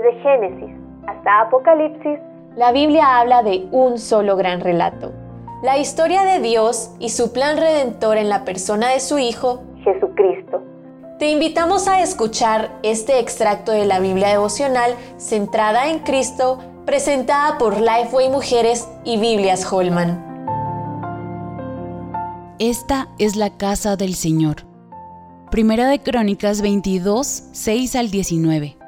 Desde Génesis hasta Apocalipsis, la Biblia habla de un solo gran relato. La historia de Dios y su plan redentor en la persona de su Hijo, Jesucristo. Te invitamos a escuchar este extracto de la Biblia devocional centrada en Cristo, presentada por Lifeway Mujeres y Biblias Holman. Esta es la casa del Señor. Primera de Crónicas 22, 6 al 19.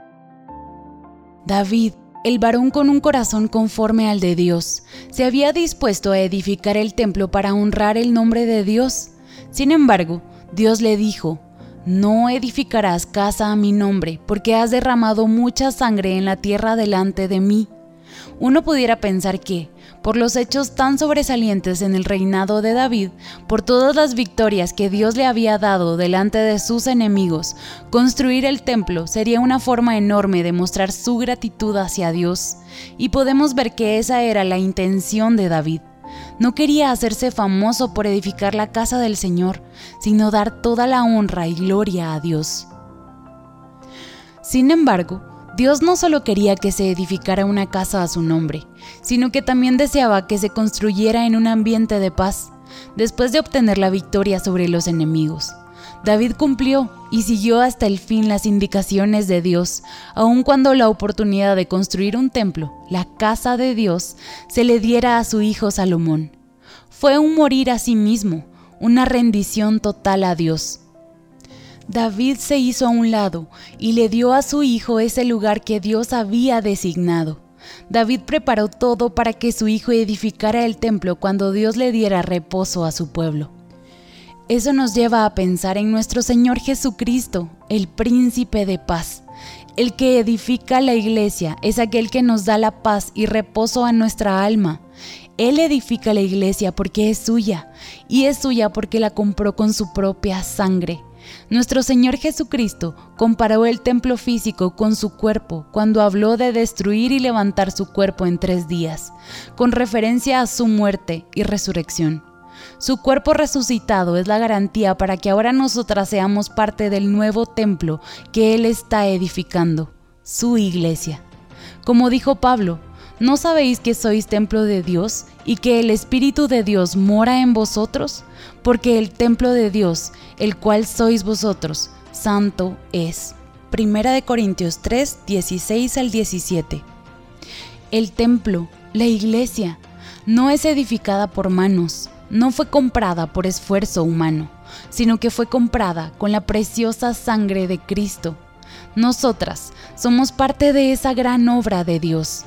David, el varón con un corazón conforme al de Dios, se había dispuesto a edificar el templo para honrar el nombre de Dios. Sin embargo, Dios le dijo, no edificarás casa a mi nombre, porque has derramado mucha sangre en la tierra delante de mí. Uno pudiera pensar que, por los hechos tan sobresalientes en el reinado de David, por todas las victorias que Dios le había dado delante de sus enemigos, construir el templo sería una forma enorme de mostrar su gratitud hacia Dios. Y podemos ver que esa era la intención de David. No quería hacerse famoso por edificar la casa del Señor, sino dar toda la honra y gloria a Dios. Sin embargo, Dios no solo quería que se edificara una casa a su nombre, sino que también deseaba que se construyera en un ambiente de paz, después de obtener la victoria sobre los enemigos. David cumplió y siguió hasta el fin las indicaciones de Dios, aun cuando la oportunidad de construir un templo, la casa de Dios, se le diera a su hijo Salomón. Fue un morir a sí mismo, una rendición total a Dios. David se hizo a un lado y le dio a su hijo ese lugar que Dios había designado. David preparó todo para que su hijo edificara el templo cuando Dios le diera reposo a su pueblo. Eso nos lleva a pensar en nuestro Señor Jesucristo, el príncipe de paz. El que edifica la iglesia es aquel que nos da la paz y reposo a nuestra alma. Él edifica la iglesia porque es suya, y es suya porque la compró con su propia sangre. Nuestro Señor Jesucristo comparó el templo físico con su cuerpo cuando habló de destruir y levantar su cuerpo en tres días, con referencia a su muerte y resurrección. Su cuerpo resucitado es la garantía para que ahora nosotras seamos parte del nuevo templo que Él está edificando, su iglesia. Como dijo Pablo, ¿no sabéis que sois templo de Dios y que el Espíritu de Dios mora en vosotros? Porque el templo de Dios, el cual sois vosotros, santo es. Primera de Corintios 3, 16 al 17. El templo, la iglesia, no es edificada por manos, no fue comprada por esfuerzo humano, sino que fue comprada con la preciosa sangre de Cristo. Nosotras somos parte de esa gran obra de Dios.